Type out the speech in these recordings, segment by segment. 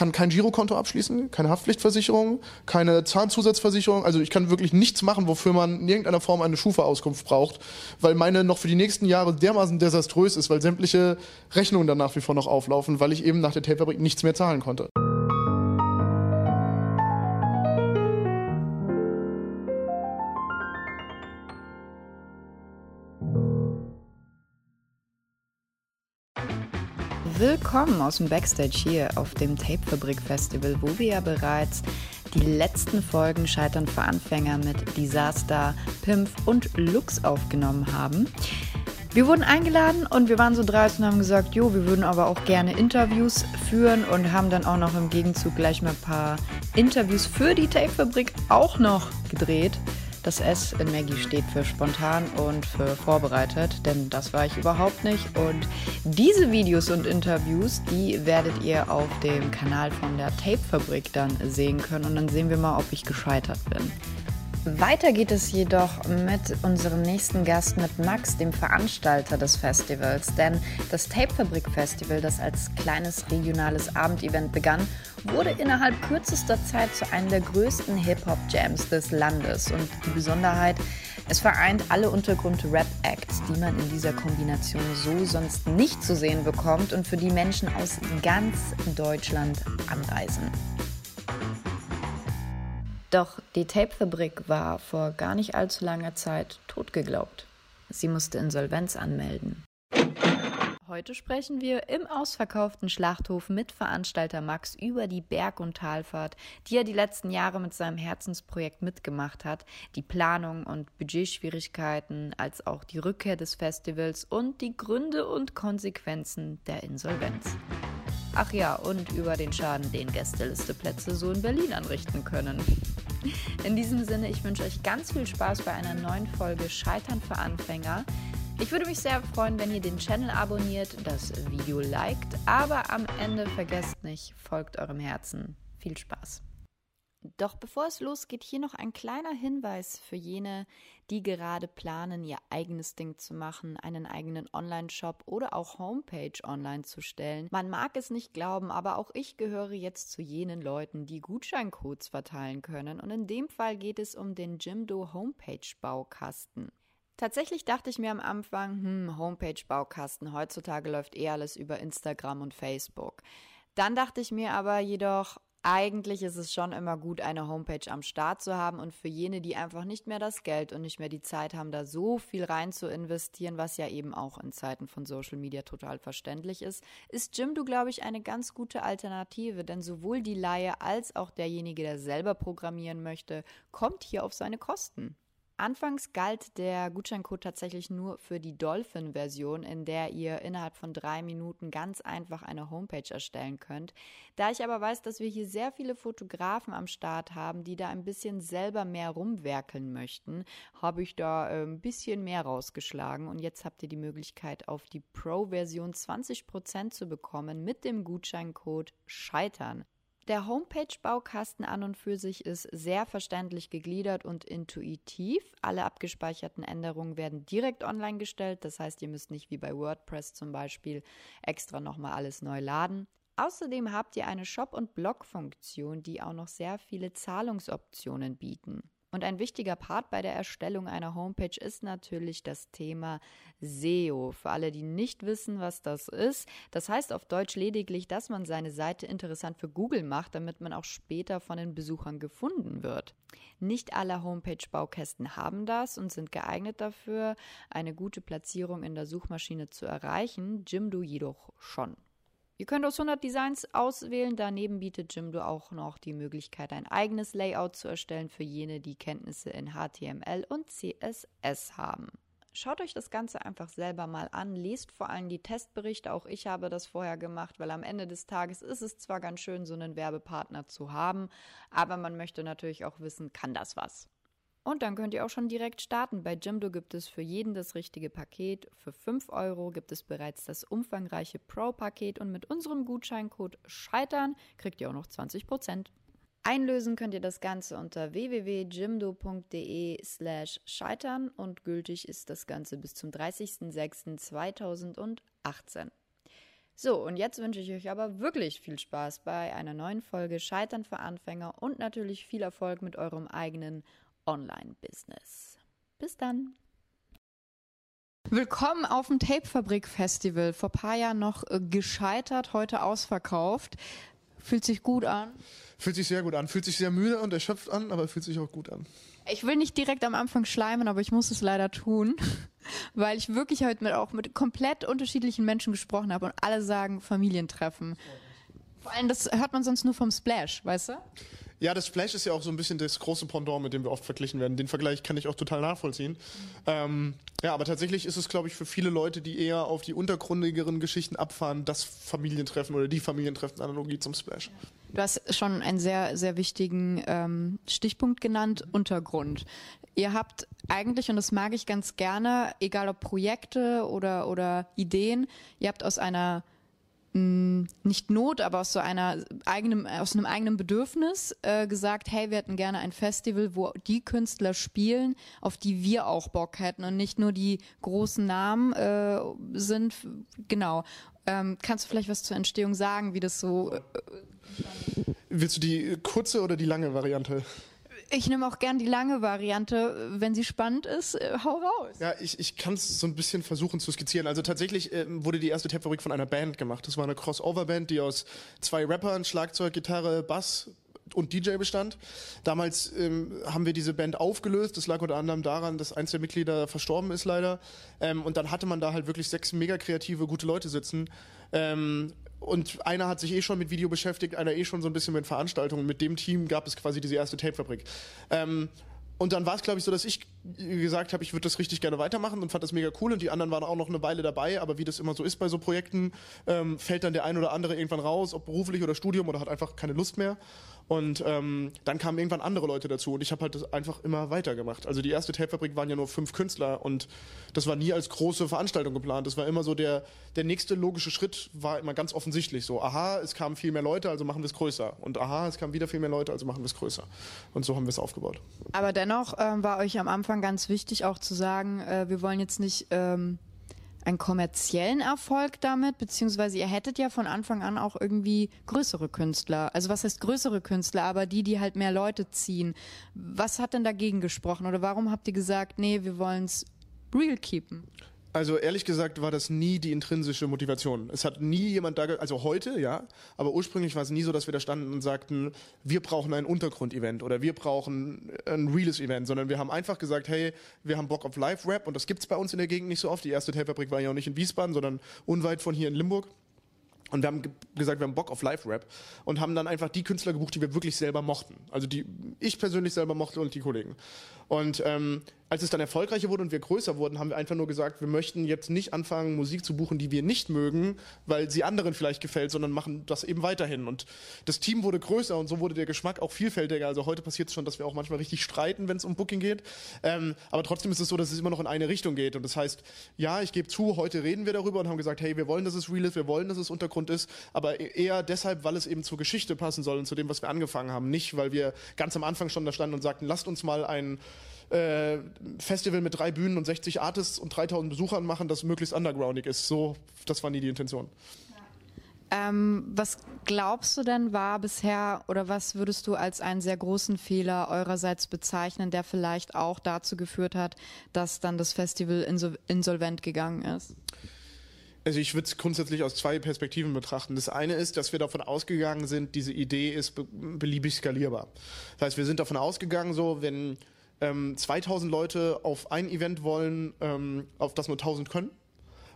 kann kein Girokonto abschließen, keine Haftpflichtversicherung, keine Zahnzusatzversicherung. Also ich kann wirklich nichts machen, wofür man in irgendeiner Form eine Schufa-Auskunft braucht, weil meine noch für die nächsten Jahre dermaßen desaströs ist, weil sämtliche Rechnungen dann nach wie vor noch auflaufen, weil ich eben nach der Tapefabrik nichts mehr zahlen konnte. Willkommen aus dem Backstage hier auf dem Tapefabrik Festival, wo wir ja bereits die letzten Folgen Scheitern für Anfänger mit Disaster, Pimpf und Lux aufgenommen haben. Wir wurden eingeladen und wir waren so dreist und haben gesagt, jo, wir würden aber auch gerne Interviews führen und haben dann auch noch im Gegenzug gleich mal ein paar Interviews für die Tapefabrik auch noch gedreht. Das S in Maggie steht für spontan und für vorbereitet, denn das war ich überhaupt nicht. Und diese Videos und Interviews, die werdet ihr auf dem Kanal von der Tape-Fabrik dann sehen können und dann sehen wir mal, ob ich gescheitert bin. Weiter geht es jedoch mit unserem nächsten Gast, mit Max, dem Veranstalter des Festivals. Denn das Tapefabrik Festival, das als kleines regionales Abendevent begann, wurde innerhalb kürzester Zeit zu einem der größten Hip-Hop-Jams des Landes. Und die Besonderheit, es vereint alle Untergrund-Rap-Acts, die man in dieser Kombination so sonst nicht zu sehen bekommt und für die Menschen aus ganz Deutschland anreisen. Doch die Tapefabrik war vor gar nicht allzu langer Zeit totgeglaubt. Sie musste Insolvenz anmelden. Heute sprechen wir im ausverkauften Schlachthof mit Veranstalter Max über die Berg- und Talfahrt, die er die letzten Jahre mit seinem Herzensprojekt mitgemacht hat, die Planung und Budgetschwierigkeiten, als auch die Rückkehr des Festivals und die Gründe und Konsequenzen der Insolvenz. Ach ja, und über den Schaden, den Gästelisteplätze so in Berlin anrichten können. In diesem Sinne, ich wünsche euch ganz viel Spaß bei einer neuen Folge Scheitern für Anfänger. Ich würde mich sehr freuen, wenn ihr den Channel abonniert, das Video liked, aber am Ende vergesst nicht, folgt eurem Herzen. Viel Spaß! Doch bevor es losgeht, hier noch ein kleiner Hinweis für jene, die gerade planen, ihr eigenes Ding zu machen, einen eigenen Online-Shop oder auch Homepage online zu stellen. Man mag es nicht glauben, aber auch ich gehöre jetzt zu jenen Leuten, die Gutscheincodes verteilen können. Und in dem Fall geht es um den Jimdo Homepage Baukasten. Tatsächlich dachte ich mir am Anfang, hm, Homepage Baukasten, heutzutage läuft eh alles über Instagram und Facebook. Dann dachte ich mir aber jedoch, eigentlich ist es schon immer gut, eine Homepage am Start zu haben und für jene, die einfach nicht mehr das Geld und nicht mehr die Zeit haben, da so viel rein zu investieren, was ja eben auch in Zeiten von Social Media total verständlich ist, ist Jimdo, glaube ich, eine ganz gute Alternative, denn sowohl die Laie als auch derjenige, der selber programmieren möchte, kommt hier auf seine Kosten. Anfangs galt der Gutscheincode tatsächlich nur für die Dolphin-Version, in der ihr innerhalb von drei Minuten ganz einfach eine Homepage erstellen könnt. Da ich aber weiß, dass wir hier sehr viele Fotografen am Start haben, die da ein bisschen selber mehr rumwerkeln möchten, habe ich da äh, ein bisschen mehr rausgeschlagen und jetzt habt ihr die Möglichkeit, auf die Pro-Version 20% zu bekommen mit dem Gutscheincode Scheitern. Der Homepage-Baukasten an und für sich ist sehr verständlich gegliedert und intuitiv. Alle abgespeicherten Änderungen werden direkt online gestellt. Das heißt, ihr müsst nicht wie bei WordPress zum Beispiel extra nochmal alles neu laden. Außerdem habt ihr eine Shop- und Blog-Funktion, die auch noch sehr viele Zahlungsoptionen bieten. Und ein wichtiger Part bei der Erstellung einer Homepage ist natürlich das Thema SEO. Für alle, die nicht wissen, was das ist, das heißt auf Deutsch lediglich, dass man seine Seite interessant für Google macht, damit man auch später von den Besuchern gefunden wird. Nicht alle Homepage-Baukästen haben das und sind geeignet dafür, eine gute Platzierung in der Suchmaschine zu erreichen, Jimdo jedoch schon. Ihr könnt aus 100 Designs auswählen. Daneben bietet Jimdo auch noch die Möglichkeit, ein eigenes Layout zu erstellen für jene, die Kenntnisse in HTML und CSS haben. Schaut euch das Ganze einfach selber mal an, lest vor allem die Testberichte. Auch ich habe das vorher gemacht, weil am Ende des Tages ist es zwar ganz schön, so einen Werbepartner zu haben, aber man möchte natürlich auch wissen, kann das was? Und dann könnt ihr auch schon direkt starten. Bei Jimdo gibt es für jeden das richtige Paket. Für 5 Euro gibt es bereits das umfangreiche Pro-Paket und mit unserem Gutscheincode Scheitern kriegt ihr auch noch 20%. Einlösen könnt ihr das Ganze unter www.jimdo.de slash scheitern und gültig ist das Ganze bis zum 30.06.2018. So, und jetzt wünsche ich euch aber wirklich viel Spaß bei einer neuen Folge Scheitern für Anfänger und natürlich viel Erfolg mit eurem eigenen Online-Business. Bis dann! Willkommen auf dem Tapefabrik Festival. Vor paar Jahren noch äh, gescheitert, heute ausverkauft. Fühlt sich gut an. Fühlt sich sehr gut an. Fühlt sich sehr müde und erschöpft an, aber fühlt sich auch gut an. Ich will nicht direkt am Anfang schleimen, aber ich muss es leider tun, weil ich wirklich heute mit, auch mit komplett unterschiedlichen Menschen gesprochen habe und alle sagen Familientreffen. Vor allem, das hört man sonst nur vom Splash, weißt du? Ja, das Splash ist ja auch so ein bisschen das große Pendant, mit dem wir oft verglichen werden. Den Vergleich kann ich auch total nachvollziehen. Mhm. Ähm, ja, aber tatsächlich ist es, glaube ich, für viele Leute, die eher auf die untergründigeren Geschichten abfahren, das Familientreffen oder die Familientreffen-Analogie zum Splash. Du hast schon einen sehr, sehr wichtigen ähm, Stichpunkt genannt, Untergrund. Ihr habt eigentlich, und das mag ich ganz gerne, egal ob Projekte oder, oder Ideen, ihr habt aus einer mh, nicht Not, aber aus so einer eigenen, aus einem eigenen Bedürfnis äh, gesagt, hey, wir hätten gerne ein Festival, wo die Künstler spielen, auf die wir auch Bock hätten und nicht nur die großen Namen äh, sind. Genau. Ähm, kannst du vielleicht was zur Entstehung sagen, wie das so? Äh, Willst du die kurze oder die lange Variante? Ich nehme auch gern die lange Variante, wenn sie spannend ist, äh, hau raus. Ja, ich, ich kann es so ein bisschen versuchen zu skizzieren. Also tatsächlich äh, wurde die erste Tapfabrik von einer Band gemacht. Das war eine Crossover-Band, die aus zwei Rappern, Schlagzeug, Gitarre, Bass und DJ bestand. Damals ähm, haben wir diese Band aufgelöst. Das lag unter anderem daran, dass eins der Mitglieder verstorben ist leider. Ähm, und dann hatte man da halt wirklich sechs mega kreative, gute Leute sitzen. Ähm, und einer hat sich eh schon mit Video beschäftigt, einer eh schon so ein bisschen mit Veranstaltungen. Mit dem Team gab es quasi diese erste Tapefabrik. Ähm, und dann war es, glaube ich, so, dass ich gesagt habe, ich würde das richtig gerne weitermachen und fand das mega cool. Und die anderen waren auch noch eine Weile dabei. Aber wie das immer so ist bei so Projekten, ähm, fällt dann der ein oder andere irgendwann raus, ob beruflich oder Studium oder hat einfach keine Lust mehr. Und ähm, dann kamen irgendwann andere Leute dazu und ich habe halt das einfach immer weitergemacht. Also die erste Tapefabrik waren ja nur fünf Künstler und das war nie als große Veranstaltung geplant. Das war immer so der, der nächste logische Schritt war immer ganz offensichtlich so. Aha, es kamen viel mehr Leute, also machen wir es größer. Und aha, es kamen wieder viel mehr Leute, also machen wir es größer. Und so haben wir es aufgebaut. Aber dennoch ähm, war euch am Anfang ganz wichtig auch zu sagen, äh, wir wollen jetzt nicht... Ähm einen kommerziellen Erfolg damit, beziehungsweise ihr hättet ja von Anfang an auch irgendwie größere Künstler. Also was heißt größere Künstler, aber die, die halt mehr Leute ziehen. Was hat denn dagegen gesprochen oder warum habt ihr gesagt, nee, wir wollen es real keepen? Also ehrlich gesagt war das nie die intrinsische Motivation. Es hat nie jemand da, also heute ja, aber ursprünglich war es nie so, dass wir da standen und sagten, wir brauchen ein Untergrund-Event oder wir brauchen ein reales Event, sondern wir haben einfach gesagt, hey, wir haben Bock auf Live-Rap und das gibt's bei uns in der Gegend nicht so oft. Die erste Tapefabrik war ja auch nicht in Wiesbaden, sondern unweit von hier in Limburg. Und wir haben gesagt, wir haben Bock auf Live-Rap und haben dann einfach die Künstler gebucht, die wir wirklich selber mochten. Also die ich persönlich selber mochte und die Kollegen. Und ähm, als es dann erfolgreicher wurde und wir größer wurden, haben wir einfach nur gesagt, wir möchten jetzt nicht anfangen, Musik zu buchen, die wir nicht mögen, weil sie anderen vielleicht gefällt, sondern machen das eben weiterhin. Und das Team wurde größer und so wurde der Geschmack auch vielfältiger. Also heute passiert es schon, dass wir auch manchmal richtig streiten, wenn es um Booking geht. Ähm, aber trotzdem ist es so, dass es immer noch in eine Richtung geht. Und das heißt, ja, ich gebe zu, heute reden wir darüber und haben gesagt, hey, wir wollen, dass es real ist, wir wollen, dass es Untergrund ist, aber e-, eher deshalb, weil es eben zur Geschichte passen soll und zu dem, was wir angefangen haben. Nicht, weil wir ganz am Anfang schon da standen und sagten, lasst uns mal ein äh, Festival mit drei Bühnen und 60 Artists und 3000 Besuchern machen, das möglichst undergroundig ist. So, das war nie die Intention. Ähm, was glaubst du denn war bisher oder was würdest du als einen sehr großen Fehler eurerseits bezeichnen, der vielleicht auch dazu geführt hat, dass dann das Festival insolvent gegangen ist? Also ich würde es grundsätzlich aus zwei Perspektiven betrachten. Das eine ist, dass wir davon ausgegangen sind, diese Idee ist beliebig skalierbar. Das heißt, wir sind davon ausgegangen, so wenn ähm, 2000 Leute auf ein Event wollen, ähm, auf das nur 1000 können.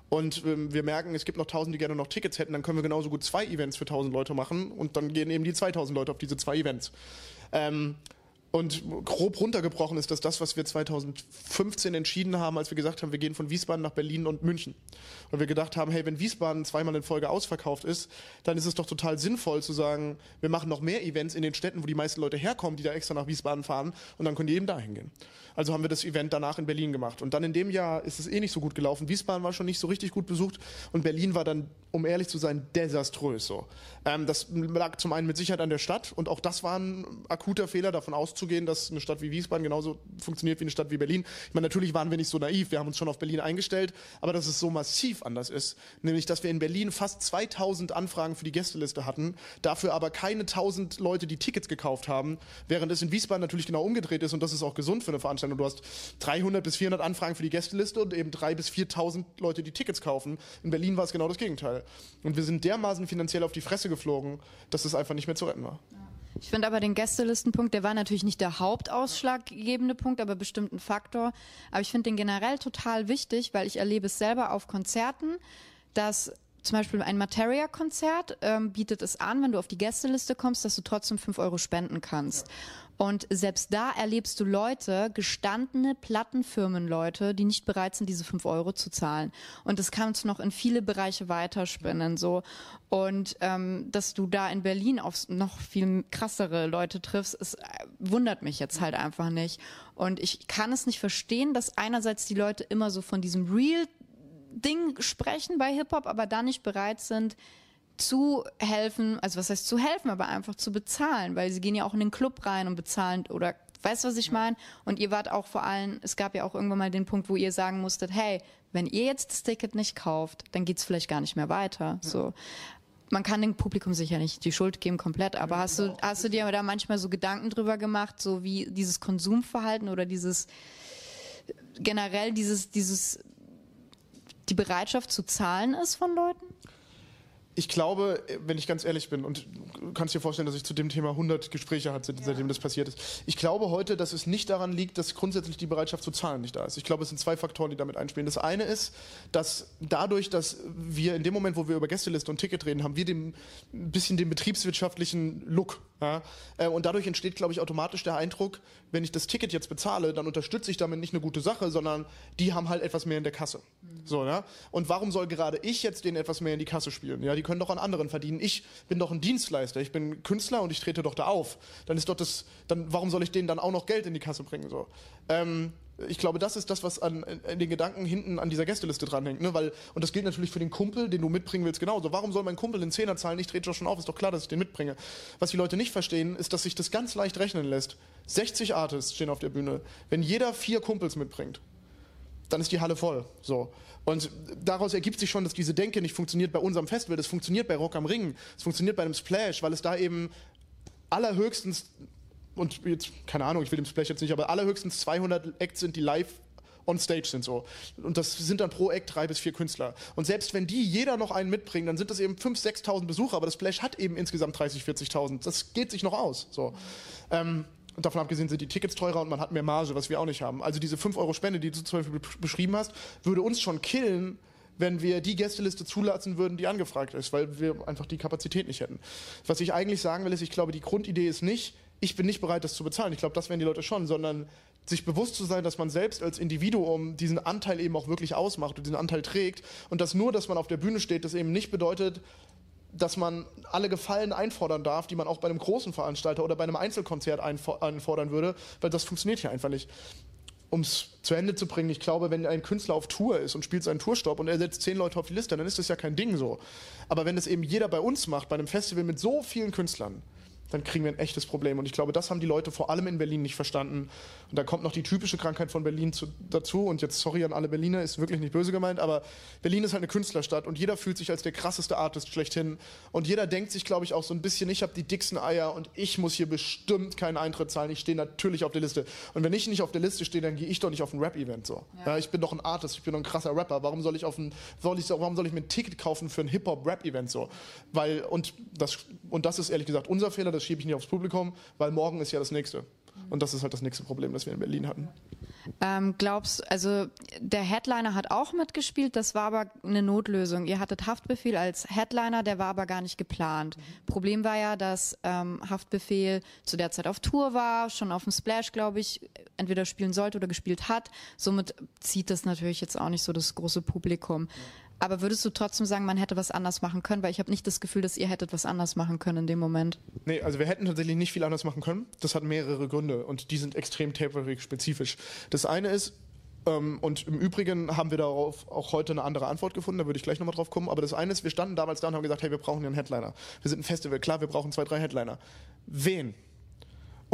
Und ähm, wir merken, es gibt noch 1000, die gerne noch Tickets hätten, dann können wir genauso gut zwei Events für 1000 Leute machen und dann gehen eben die 2000 Leute auf diese zwei Events. Ähm, und grob runtergebrochen ist das das, was wir 2015 entschieden haben, als wir gesagt haben, wir gehen von Wiesbaden nach Berlin und München. Und wir gedacht haben, hey, wenn Wiesbaden zweimal in Folge ausverkauft ist, dann ist es doch total sinnvoll zu sagen, wir machen noch mehr Events in den Städten, wo die meisten Leute herkommen, die da extra nach Wiesbaden fahren und dann können die eben dahin gehen. Also haben wir das Event danach in Berlin gemacht. Und dann in dem Jahr ist es eh nicht so gut gelaufen. Wiesbaden war schon nicht so richtig gut besucht und Berlin war dann, um ehrlich zu sein, desaströs so. Ähm, das lag zum einen mit Sicherheit an der Stadt und auch das war ein akuter Fehler, davon auszugehen, abzugehen, dass eine Stadt wie Wiesbaden genauso funktioniert wie eine Stadt wie Berlin. Ich meine, natürlich waren wir nicht so naiv, wir haben uns schon auf Berlin eingestellt, aber dass es so massiv anders ist, nämlich dass wir in Berlin fast 2000 Anfragen für die Gästeliste hatten, dafür aber keine 1000 Leute, die Tickets gekauft haben, während es in Wiesbaden natürlich genau umgedreht ist und das ist auch gesund für eine Veranstaltung. Du hast 300 bis 400 Anfragen für die Gästeliste und eben 3 bis 4000 Leute, die Tickets kaufen. In Berlin war es genau das Gegenteil. Und wir sind dermaßen finanziell auf die Fresse geflogen, dass es einfach nicht mehr zu retten war. Ich finde aber den Gästelistenpunkt, der war natürlich nicht der hauptausschlaggebende Punkt, aber bestimmt ein Faktor. Aber ich finde den generell total wichtig, weil ich erlebe es selber auf Konzerten, dass zum Beispiel ein Materia-Konzert ähm, bietet es an, wenn du auf die Gästeliste kommst, dass du trotzdem fünf Euro spenden kannst. Ja. Und selbst da erlebst du Leute, gestandene Plattenfirmenleute, die nicht bereit sind, diese fünf Euro zu zahlen. Und das kannst du noch in viele Bereiche weiterspinnen. So. Und ähm, dass du da in Berlin auf noch viel krassere Leute triffst, es äh, wundert mich jetzt halt einfach nicht. Und ich kann es nicht verstehen, dass einerseits die Leute immer so von diesem Real Ding sprechen bei Hip-Hop, aber da nicht bereit sind, zu helfen, also was heißt zu helfen, aber einfach zu bezahlen, weil sie gehen ja auch in den Club rein und bezahlen oder weißt du, was ich meine? Und ihr wart auch vor allem, es gab ja auch irgendwann mal den Punkt, wo ihr sagen musstet, hey, wenn ihr jetzt das Ticket nicht kauft, dann geht's vielleicht gar nicht mehr weiter. Ja. So. Man kann dem Publikum sicher nicht die Schuld geben komplett, aber hast du, hast du dir da manchmal so Gedanken drüber gemacht, so wie dieses Konsumverhalten oder dieses generell dieses, dieses die Bereitschaft zu zahlen ist von Leuten? Ich glaube, wenn ich ganz ehrlich bin, und du kannst dir vorstellen, dass ich zu dem Thema 100 Gespräche hatte, seitdem ja. das passiert ist. Ich glaube heute, dass es nicht daran liegt, dass grundsätzlich die Bereitschaft zu zahlen nicht da ist. Ich glaube, es sind zwei Faktoren, die damit einspielen. Das eine ist, dass dadurch, dass wir in dem Moment, wo wir über Gästeliste und Ticket reden, haben wir dem, ein bisschen den betriebswirtschaftlichen Look. Ja? Äh, und dadurch entsteht, glaube ich, automatisch der Eindruck, wenn ich das Ticket jetzt bezahle, dann unterstütze ich damit nicht eine gute Sache, sondern die haben halt etwas mehr in der Kasse. Mhm. So, ja? Und warum soll gerade ich jetzt denen etwas mehr in die Kasse spielen? Ja, die können doch an anderen verdienen. Ich bin doch ein Dienstleister, ich bin Künstler und ich trete doch da auf. Dann ist doch das, dann warum soll ich denen dann auch noch Geld in die Kasse bringen? So. Ähm, ich glaube, das ist das, was an, in den Gedanken hinten an dieser Gästeliste dranhängt. Ne? Weil, und das gilt natürlich für den Kumpel, den du mitbringen willst, genauso. Warum soll mein Kumpel den Zehner zahlen? Ich trete doch schon auf, ist doch klar, dass ich den mitbringe. Was die Leute nicht verstehen, ist, dass sich das ganz leicht rechnen lässt. 60 Artists stehen auf der Bühne. Wenn jeder vier Kumpels mitbringt, dann ist die Halle voll. So. Und daraus ergibt sich schon, dass diese Denke nicht funktioniert bei unserem Festival. Das funktioniert bei Rock am Ring. Es funktioniert bei einem Splash, weil es da eben allerhöchstens, und jetzt, keine Ahnung, ich will dem Splash jetzt nicht, aber allerhöchstens 200 Acts sind, die live on stage sind so. Und das sind dann pro Act drei bis vier Künstler. Und selbst wenn die jeder noch einen mitbringen, dann sind das eben 5.000, 6.000 Besucher, aber das Splash hat eben insgesamt 30, 40.000. Das geht sich noch aus. So. Ähm, und davon abgesehen sind die Tickets teurer und man hat mehr Marge, was wir auch nicht haben. Also diese 5 Euro Spende, die du zum Beispiel beschrieben hast, würde uns schon killen, wenn wir die Gästeliste zulassen würden, die angefragt ist, weil wir einfach die Kapazität nicht hätten. Was ich eigentlich sagen will, ist, ich glaube, die Grundidee ist nicht, ich bin nicht bereit, das zu bezahlen. Ich glaube, das wären die Leute schon, sondern sich bewusst zu sein, dass man selbst als Individuum diesen Anteil eben auch wirklich ausmacht und diesen Anteil trägt und dass nur, dass man auf der Bühne steht, das eben nicht bedeutet, dass man alle Gefallen einfordern darf, die man auch bei einem großen Veranstalter oder bei einem Einzelkonzert einfordern würde, weil das funktioniert hier einfach nicht. Um es zu Ende zu bringen, ich glaube, wenn ein Künstler auf Tour ist und spielt seinen Tourstopp und er setzt zehn Leute auf die Liste, dann ist das ja kein Ding so. Aber wenn das eben jeder bei uns macht, bei einem Festival mit so vielen Künstlern, dann kriegen wir ein echtes Problem. Und ich glaube, das haben die Leute vor allem in Berlin nicht verstanden. Und da kommt noch die typische Krankheit von Berlin zu, dazu. Und jetzt sorry an alle Berliner, ist wirklich nicht böse gemeint, aber Berlin ist halt eine Künstlerstadt und jeder fühlt sich als der krasseste Artist schlechthin. Und jeder denkt sich, glaube ich, auch so ein bisschen, ich habe die dicksten Eier und ich muss hier bestimmt keinen Eintritt zahlen. Ich stehe natürlich auf der Liste. Und wenn ich nicht auf der Liste stehe, dann gehe ich doch nicht auf ein Rap-Event so. Ja. ja. ich bin doch ein Artist, ich bin doch ein krasser Rapper. Warum soll ich auf ein, soll ich, warum soll ich mir ein Ticket kaufen für ein Hip-Hop-Rap-Event so? Weil, und das, und das ist ehrlich gesagt unser Fehler, das schiebe ich nicht aufs Publikum, weil morgen ist ja das nächste. Und das ist halt das nächste Problem, das wir in Berlin hatten. Ähm, glaubst, also der Headliner hat auch mitgespielt, das war aber eine Notlösung. Ihr hattet Haftbefehl als Headliner, der war aber gar nicht geplant. Problem war ja, dass ähm, Haftbefehl zu der Zeit auf Tour war, schon auf dem Splash, glaube ich, entweder spielen sollte oder gespielt hat. Somit zieht das natürlich jetzt auch nicht so das große Publikum. Aber würdest du trotzdem sagen, man hätte was anders machen können? Weil ich habe nicht das Gefühl, dass ihr hättet was anders machen können in dem Moment. Nee, also wir hätten tatsächlich nicht viel anders machen können. Das hat mehrere Gründe und die sind extrem Taperik-spezifisch. Das eine ist, ähm, und im Übrigen haben wir darauf auch heute eine andere Antwort gefunden, da würde ich gleich nochmal drauf kommen. Aber das eine ist, wir standen damals da und haben gesagt, hey, wir brauchen einen Headliner. Wir sind ein Festival, klar, wir brauchen zwei, drei Headliner. Wen?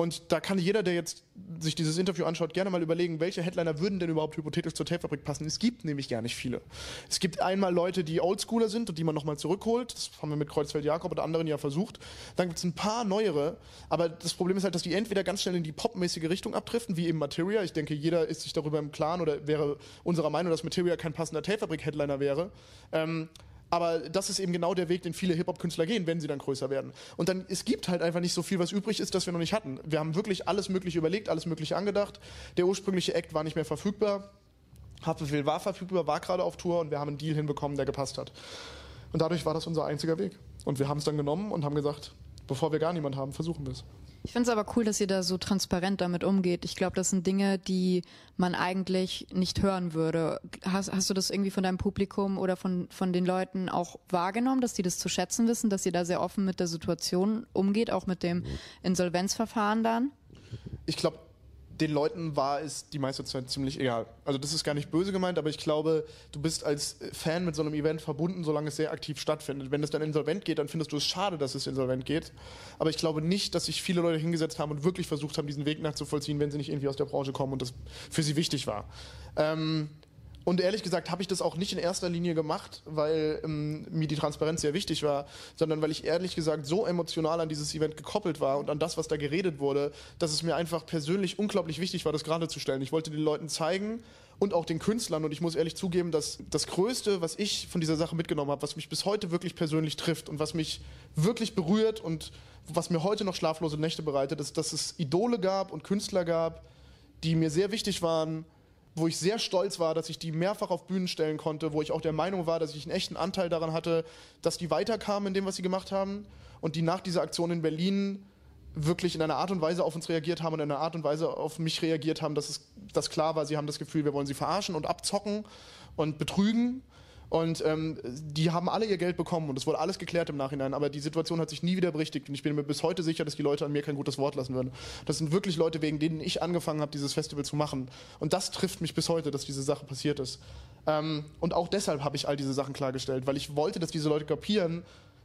Und da kann jeder, der jetzt sich dieses Interview anschaut, gerne mal überlegen, welche Headliner würden denn überhaupt hypothetisch zur Tapefabrik passen. Es gibt nämlich gar nicht viele. Es gibt einmal Leute, die Oldschooler sind und die man nochmal zurückholt. Das haben wir mit Kreuzfeld Jakob oder anderen ja versucht. Dann gibt es ein paar neuere. Aber das Problem ist halt, dass die entweder ganz schnell in die popmäßige Richtung abdriften, wie eben Materia. Ich denke, jeder ist sich darüber im Klaren oder wäre unserer Meinung, dass Materia kein passender Tapefabrik-Headliner wäre. Ähm, aber das ist eben genau der Weg, den viele Hip-Hop-Künstler gehen, wenn sie dann größer werden. Und dann, es gibt halt einfach nicht so viel, was übrig ist, das wir noch nicht hatten. Wir haben wirklich alles Mögliche überlegt, alles Mögliche angedacht. Der ursprüngliche Act war nicht mehr verfügbar. Haftbefehl war verfügbar, war gerade auf Tour und wir haben einen Deal hinbekommen, der gepasst hat. Und dadurch war das unser einziger Weg. Und wir haben es dann genommen und haben gesagt, bevor wir gar niemand haben, versuchen wir es. Ich finde es aber cool, dass ihr da so transparent damit umgeht. Ich glaube, das sind Dinge, die man eigentlich nicht hören würde. Hast, hast du das irgendwie von deinem Publikum oder von, von den Leuten auch wahrgenommen, dass die das zu schätzen wissen, dass ihr da sehr offen mit der Situation umgeht, auch mit dem Insolvenzverfahren dann? Ich glaube, den Leuten war es die meiste Zeit ziemlich egal. Also das ist gar nicht böse gemeint, aber ich glaube, du bist als Fan mit so einem Event verbunden, solange es sehr aktiv stattfindet. Wenn es dann insolvent geht, dann findest du es schade, dass es insolvent geht. Aber ich glaube nicht, dass sich viele Leute hingesetzt haben und wirklich versucht haben, diesen Weg nachzuvollziehen, wenn sie nicht irgendwie aus der Branche kommen und das für sie wichtig war. Ähm, und ehrlich gesagt habe ich das auch nicht in erster Linie gemacht, weil ähm, mir die Transparenz sehr wichtig war, sondern weil ich ehrlich gesagt so emotional an dieses Event gekoppelt war und an das, was da geredet wurde, dass es mir einfach persönlich unglaublich wichtig war, das gerade zu stellen. Ich wollte den Leuten zeigen und auch den Künstlern und ich muss ehrlich zugeben, dass das Größte, was ich von dieser Sache mitgenommen habe, was mich bis heute wirklich persönlich trifft und was mich wirklich berührt und was mir heute noch schlaflose Nächte bereitet, ist, dass es Idole gab und Künstler gab, die mir sehr wichtig waren, wo ich sehr stolz war, dass ich die mehrfach auf Bühnen stellen konnte, wo ich auch der Meinung war, dass ich einen echten Anteil daran hatte, dass die weiterkamen in dem, was sie gemacht haben und die nach dieser Aktion in Berlin wirklich in einer Art und Weise auf uns reagiert haben und in einer Art und Weise auf mich reagiert haben, dass es dass klar war, sie haben das Gefühl, wir wollen sie verarschen und abzocken und betrügen und ähm, die haben alle ihr Geld bekommen und es wurde alles geklärt im Nachhinein, aber die Situation hat sich nie wieder berichtigt und ich bin mir bis heute sicher, dass die Leute an mir kein gutes Wort lassen würden. Das sind wirklich Leute, wegen denen ich angefangen habe, dieses Festival zu machen. Und das trifft mich bis heute, dass diese Sache passiert ist. Ähm, und auch deshalb habe ich all diese Sachen klargestellt, weil ich wollte, dass diese Leute kapieren,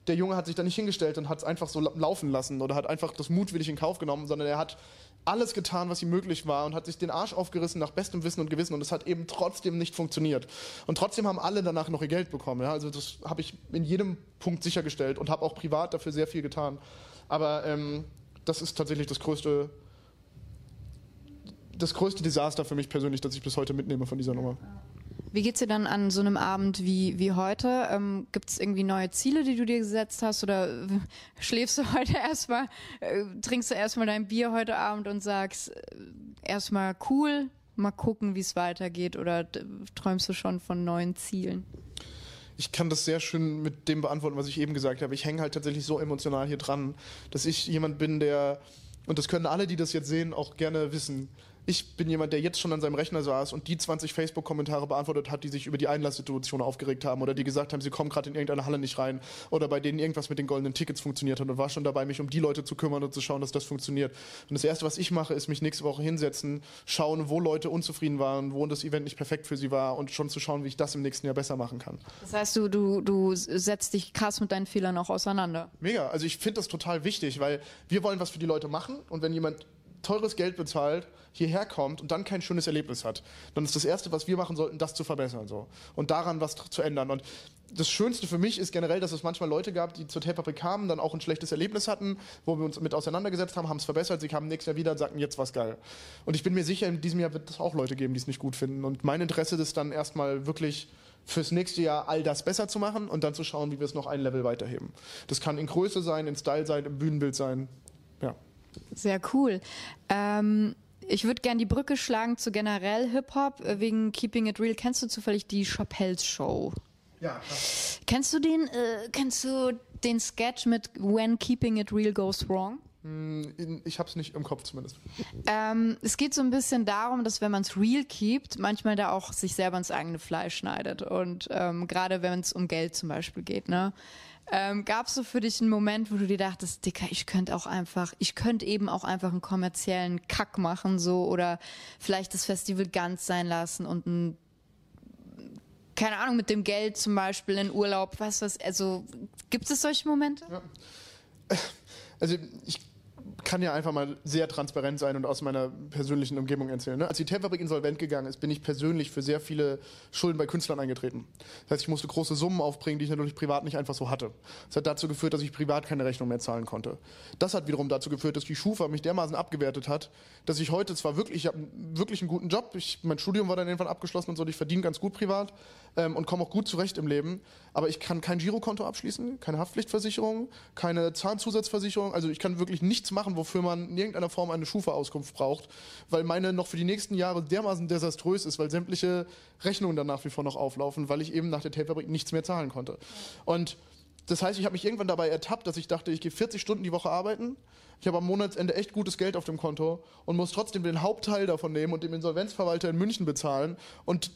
der Junge hat sich da nicht hingestellt und hat es einfach so laufen lassen oder hat einfach das mutwillig in Kauf genommen, sondern er hat alles getan, was ihm möglich war und hat sich den Arsch aufgerissen nach bestem Wissen und Gewissen und es hat eben trotzdem nicht funktioniert. Und trotzdem haben alle danach noch ihr Geld bekommen. Ja? Also das habe ich in jedem Punkt sichergestellt und habe auch privat dafür sehr viel getan. Aber ähm, das ist tatsächlich das größte, das größte Desaster für mich persönlich, das ich bis heute mitnehme von dieser Nummer. Wie geht's dir dann an so einem Abend wie, wie heute? Ähm, Gibt es irgendwie neue Ziele, die du dir gesetzt hast? Oder schläfst du heute erstmal, äh, trinkst du erstmal dein Bier heute Abend und sagst äh, erstmal cool, mal gucken, wie es weitergeht? Oder träumst du schon von neuen Zielen? ich kann das sehr schön mit dem beantworten, was ich eben gesagt habe. Ich hänge halt tatsächlich so emotional hier dran, dass ich jemand bin, der, und das können alle, die das jetzt sehen, auch gerne wissen, ich bin jemand, der jetzt schon an seinem Rechner saß und die 20 Facebook-Kommentare beantwortet hat, die sich über die Einlasssituation aufgeregt haben oder die gesagt haben, sie kommen gerade in irgendeine Halle nicht rein oder bei denen irgendwas mit den goldenen Tickets funktioniert hat und war schon dabei, mich um die Leute zu kümmern und zu schauen, dass das funktioniert. Und das Erste, was ich mache, ist mich nächste Woche hinsetzen, schauen, wo Leute unzufrieden waren, wo das Event nicht perfekt für sie war und schon zu schauen, wie ich das im nächsten Jahr besser machen kann. Das heißt, du, du, du setzt dich krass mit deinen Fehlern auch auseinander. Mega. Also ich finde das total wichtig, weil wir wollen was für die Leute machen und wenn jemand teures Geld bezahlt, hierher kommt und dann kein schönes Erlebnis hat, dann ist das Erste, was wir machen sollten, das zu verbessern so und daran was zu ändern. Und das Schönste für mich ist generell, dass es manchmal Leute gab, die zur Tape-Fabrik kamen, dann auch ein schlechtes Erlebnis hatten, wo wir uns mit auseinandergesetzt haben, haben es verbessert, sie kamen nächstes Jahr wieder und sagten, jetzt was geil. Und ich bin mir sicher, in diesem Jahr wird es auch Leute geben, die es nicht gut finden. Und mein Interesse ist dann erstmal wirklich fürs nächste Jahr all das besser zu machen und dann zu schauen, wie wir es noch ein Level weiterheben. Das kann in Größe sein, in Style sein, im Bühnenbild sein. Ja. Sehr cool. Ähm, ich würde gerne die Brücke schlagen zu generell Hip-Hop äh, wegen Keeping It Real. Kennst du zufällig die Chappelle's Show? Ja, klar. Kennst du den, äh, kennst du den Sketch mit When Keeping It Real Goes Wrong? Hm, ich habe es nicht im Kopf zumindest. Ähm, es geht so ein bisschen darum, dass wenn man es real keept, manchmal da auch sich selber ins eigene Fleisch schneidet. Und ähm, gerade wenn es um Geld zum Beispiel geht, ne? Ähm, Gab es so für dich einen Moment, wo du dir dachtest, Dicker, ich könnte auch einfach, ich könnte eben auch einfach einen kommerziellen Kack machen, so oder vielleicht das Festival ganz sein lassen und ein keine Ahnung, mit dem Geld zum Beispiel in Urlaub, was was, also gibt es solche Momente? Ja. Also ich kann ja einfach mal sehr transparent sein und aus meiner persönlichen Umgebung erzählen. Ne? Als die Tapefabrik insolvent gegangen ist, bin ich persönlich für sehr viele Schulden bei Künstlern eingetreten. Das heißt, ich musste große Summen aufbringen, die ich natürlich privat nicht einfach so hatte. Das hat dazu geführt, dass ich privat keine Rechnung mehr zahlen konnte. Das hat wiederum dazu geführt, dass die Schufa mich dermaßen abgewertet hat, dass ich heute zwar wirklich, ich habe wirklich einen guten Job, ich, mein Studium war dann irgendwann abgeschlossen und so, ich verdiene ganz gut privat ähm, und komme auch gut zurecht im Leben, aber ich kann kein Girokonto abschließen, keine Haftpflichtversicherung, keine Zahnzusatzversicherung, also ich kann wirklich nichts machen, wofür man in irgendeiner Form eine Schufa-Auskunft braucht, weil meine noch für die nächsten Jahre dermaßen desaströs ist, weil sämtliche Rechnungen dann nach wie vor noch auflaufen, weil ich eben nach der Tapefabrik nichts mehr zahlen konnte. Und das heißt, ich habe mich irgendwann dabei ertappt, dass ich dachte, ich gehe 40 Stunden die Woche arbeiten. Ich habe am Monatsende echt gutes Geld auf dem Konto und muss trotzdem den Hauptteil davon nehmen und dem Insolvenzverwalter in München bezahlen. Und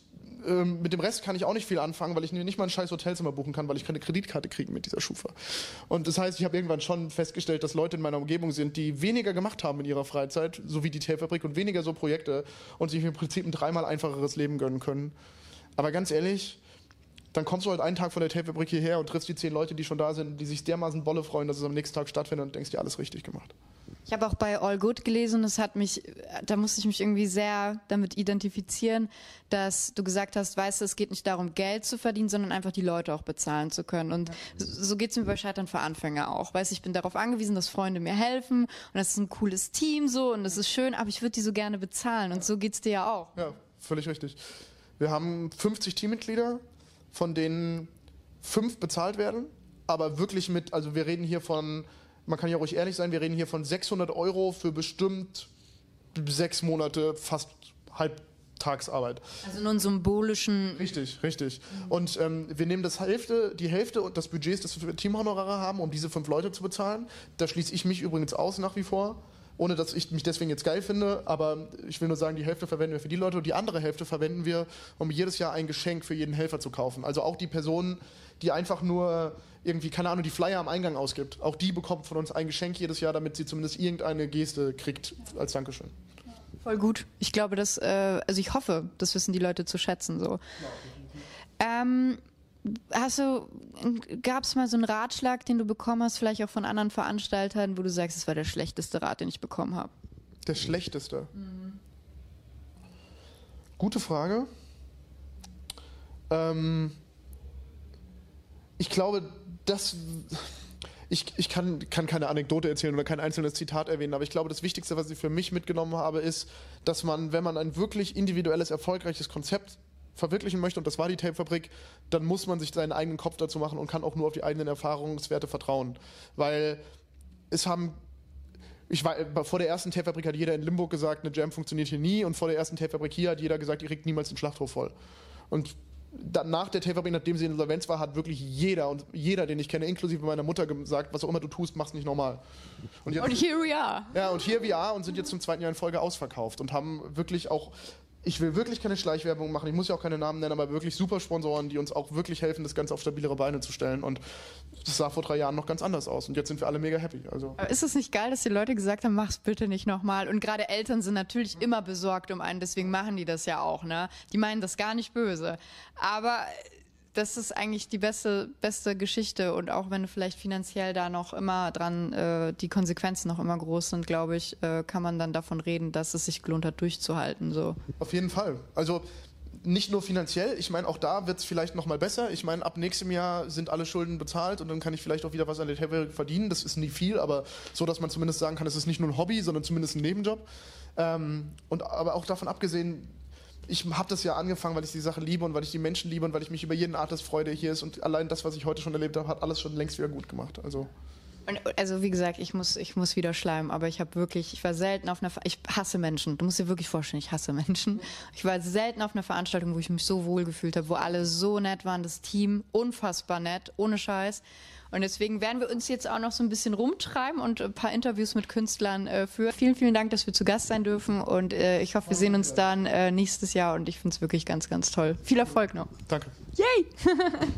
ähm, mit dem Rest kann ich auch nicht viel anfangen, weil ich nicht mal ein scheiß Hotelzimmer buchen kann, weil ich keine Kreditkarte kriege mit dieser Schufa. Und das heißt, ich habe irgendwann schon festgestellt, dass Leute in meiner Umgebung sind, die weniger gemacht haben in ihrer Freizeit, so wie die Tailfabrik und weniger so Projekte und sich im Prinzip ein dreimal einfacheres Leben gönnen können. Aber ganz ehrlich, dann kommst du halt einen Tag von der Tapefabrik hierher und triffst die zehn Leute, die schon da sind, die sich dermaßen Bolle freuen, dass es am nächsten Tag stattfindet und denkst dir, alles richtig gemacht. Ich habe auch bei All Good gelesen, das hat mich, da musste ich mich irgendwie sehr damit identifizieren, dass du gesagt hast, weißt du, es geht nicht darum, Geld zu verdienen, sondern einfach die Leute auch bezahlen zu können. Und so geht's mir bei Scheitern für Anfänger auch. Weißt du, ich bin darauf angewiesen, dass Freunde mir helfen und das ist ein cooles Team so und das ist schön, aber ich würde die so gerne bezahlen und so geht's dir ja auch. Ja, völlig richtig. Wir haben 50 Teammitglieder, von denen fünf bezahlt werden, aber wirklich mit, also wir reden hier von, man kann ja ruhig ehrlich sein, wir reden hier von 600 Euro für bestimmt sechs Monate fast Halbtagsarbeit. Also nur einen symbolischen. Richtig, richtig. Und ähm, wir nehmen das Hälfte, die Hälfte und das Budgets, das wir für Teamhonorare haben, um diese fünf Leute zu bezahlen. Da schließe ich mich übrigens aus nach wie vor ohne dass ich mich deswegen jetzt geil finde, aber ich will nur sagen, die Hälfte verwenden wir für die Leute und die andere Hälfte verwenden wir, um jedes Jahr ein Geschenk für jeden Helfer zu kaufen. Also auch die Personen, die einfach nur irgendwie, keine Ahnung, die Flyer am Eingang ausgibt, auch die bekommt von uns ein Geschenk jedes Jahr, damit sie zumindest irgendeine Geste kriegt als Dankeschön. Voll gut. Ich glaube, dass, äh, also ich hoffe, das wissen die Leute zu schätzen. So. Ja, ähm, Hast du, gab es mal so einen Ratschlag, den du bekommen hast, vielleicht auch von anderen Veranstaltern, wo du sagst, es war der schlechteste Rat, den ich bekommen habe? Der schlechteste? Mhm. Gute Frage. Ähm, ich glaube, das. Ich, ich kann, kann keine Anekdote erzählen oder kein einzelnes Zitat erwähnen, aber ich glaube, das Wichtigste, was ich für mich mitgenommen habe, ist, dass man, wenn man ein wirklich individuelles, erfolgreiches Konzept verwirklichen möchte, und das war die Tapefabrik, dann muss man sich seinen eigenen Kopf dazu machen und kann auch nur auf die eigenen Erfahrungswerte vertrauen. Weil es haben ich war, vor der ersten Tapefabrik hat jeder in Limburg gesagt, eine Jam funktioniert hier nie und vor der ersten Tapefabrik hier hat jeder gesagt, ihr kriegt niemals den Schlachthof voll. Und dann nach der Tapefabrik, nachdem sie in Insolvenz war, hat wirklich jeder und jeder, den ich kenne, inklusive meiner Mutter gesagt, was auch immer du tust, mach's nicht normal. Und, jetzt, und here we are. Ja, und here we are und sind jetzt zum zweiten Jahr in Folge ausverkauft und haben wirklich auch ich will wirklich keine Schleichwerbung machen, ich muss ja auch keine Namen nennen, aber wirklich super Sponsoren, die uns auch wirklich helfen, das Ganze auf stabilere Beine zu stellen. Und das sah vor drei Jahren noch ganz anders aus. Und jetzt sind wir alle mega happy. Also. Aber ist es nicht geil, dass die Leute gesagt haben, mach's bitte nicht nochmal? Und gerade Eltern sind natürlich immer besorgt um einen, deswegen machen die das ja auch, ne? Die meinen das gar nicht böse. Aber das ist eigentlich die beste, beste Geschichte. Und auch wenn vielleicht finanziell da noch immer dran, äh, die Konsequenzen noch immer groß sind, glaube ich, äh, kann man dann davon reden, dass es sich gelohnt hat, durchzuhalten. So. Auf jeden Fall. Also nicht nur finanziell, ich meine, auch da wird es vielleicht noch mal besser. Ich meine, ab nächstem Jahr sind alle Schulden bezahlt und dann kann ich vielleicht auch wieder was an der Table verdienen. Das ist nie viel, aber so, dass man zumindest sagen kann, es ist nicht nur ein Hobby, sondern zumindest ein Nebenjob. Ähm, und aber auch davon abgesehen, ich habe das ja angefangen, weil ich die Sache liebe und weil ich die Menschen liebe und weil ich mich über jeden Artist freue, der hier ist. Und allein das, was ich heute schon erlebt habe, hat alles schon längst wieder gut gemacht. Also. Und, also wie gesagt, ich muss, ich muss wieder schleimen, aber ich habe wirklich, ich war selten auf einer, ich hasse Menschen. Du musst dir wirklich vorstellen, ich hasse Menschen. Ich war selten auf einer Veranstaltung, wo ich mich so wohl gefühlt habe, wo alle so nett waren, das Team unfassbar nett, ohne Scheiß. Und deswegen werden wir uns jetzt auch noch so ein bisschen rumtreiben und ein paar Interviews mit Künstlern äh, führen. Vielen, vielen Dank, dass wir zu Gast sein dürfen und äh, ich hoffe, wir sehen uns dann äh, nächstes Jahr und ich finde es wirklich ganz, ganz toll. Viel Erfolg noch. Danke. Yay!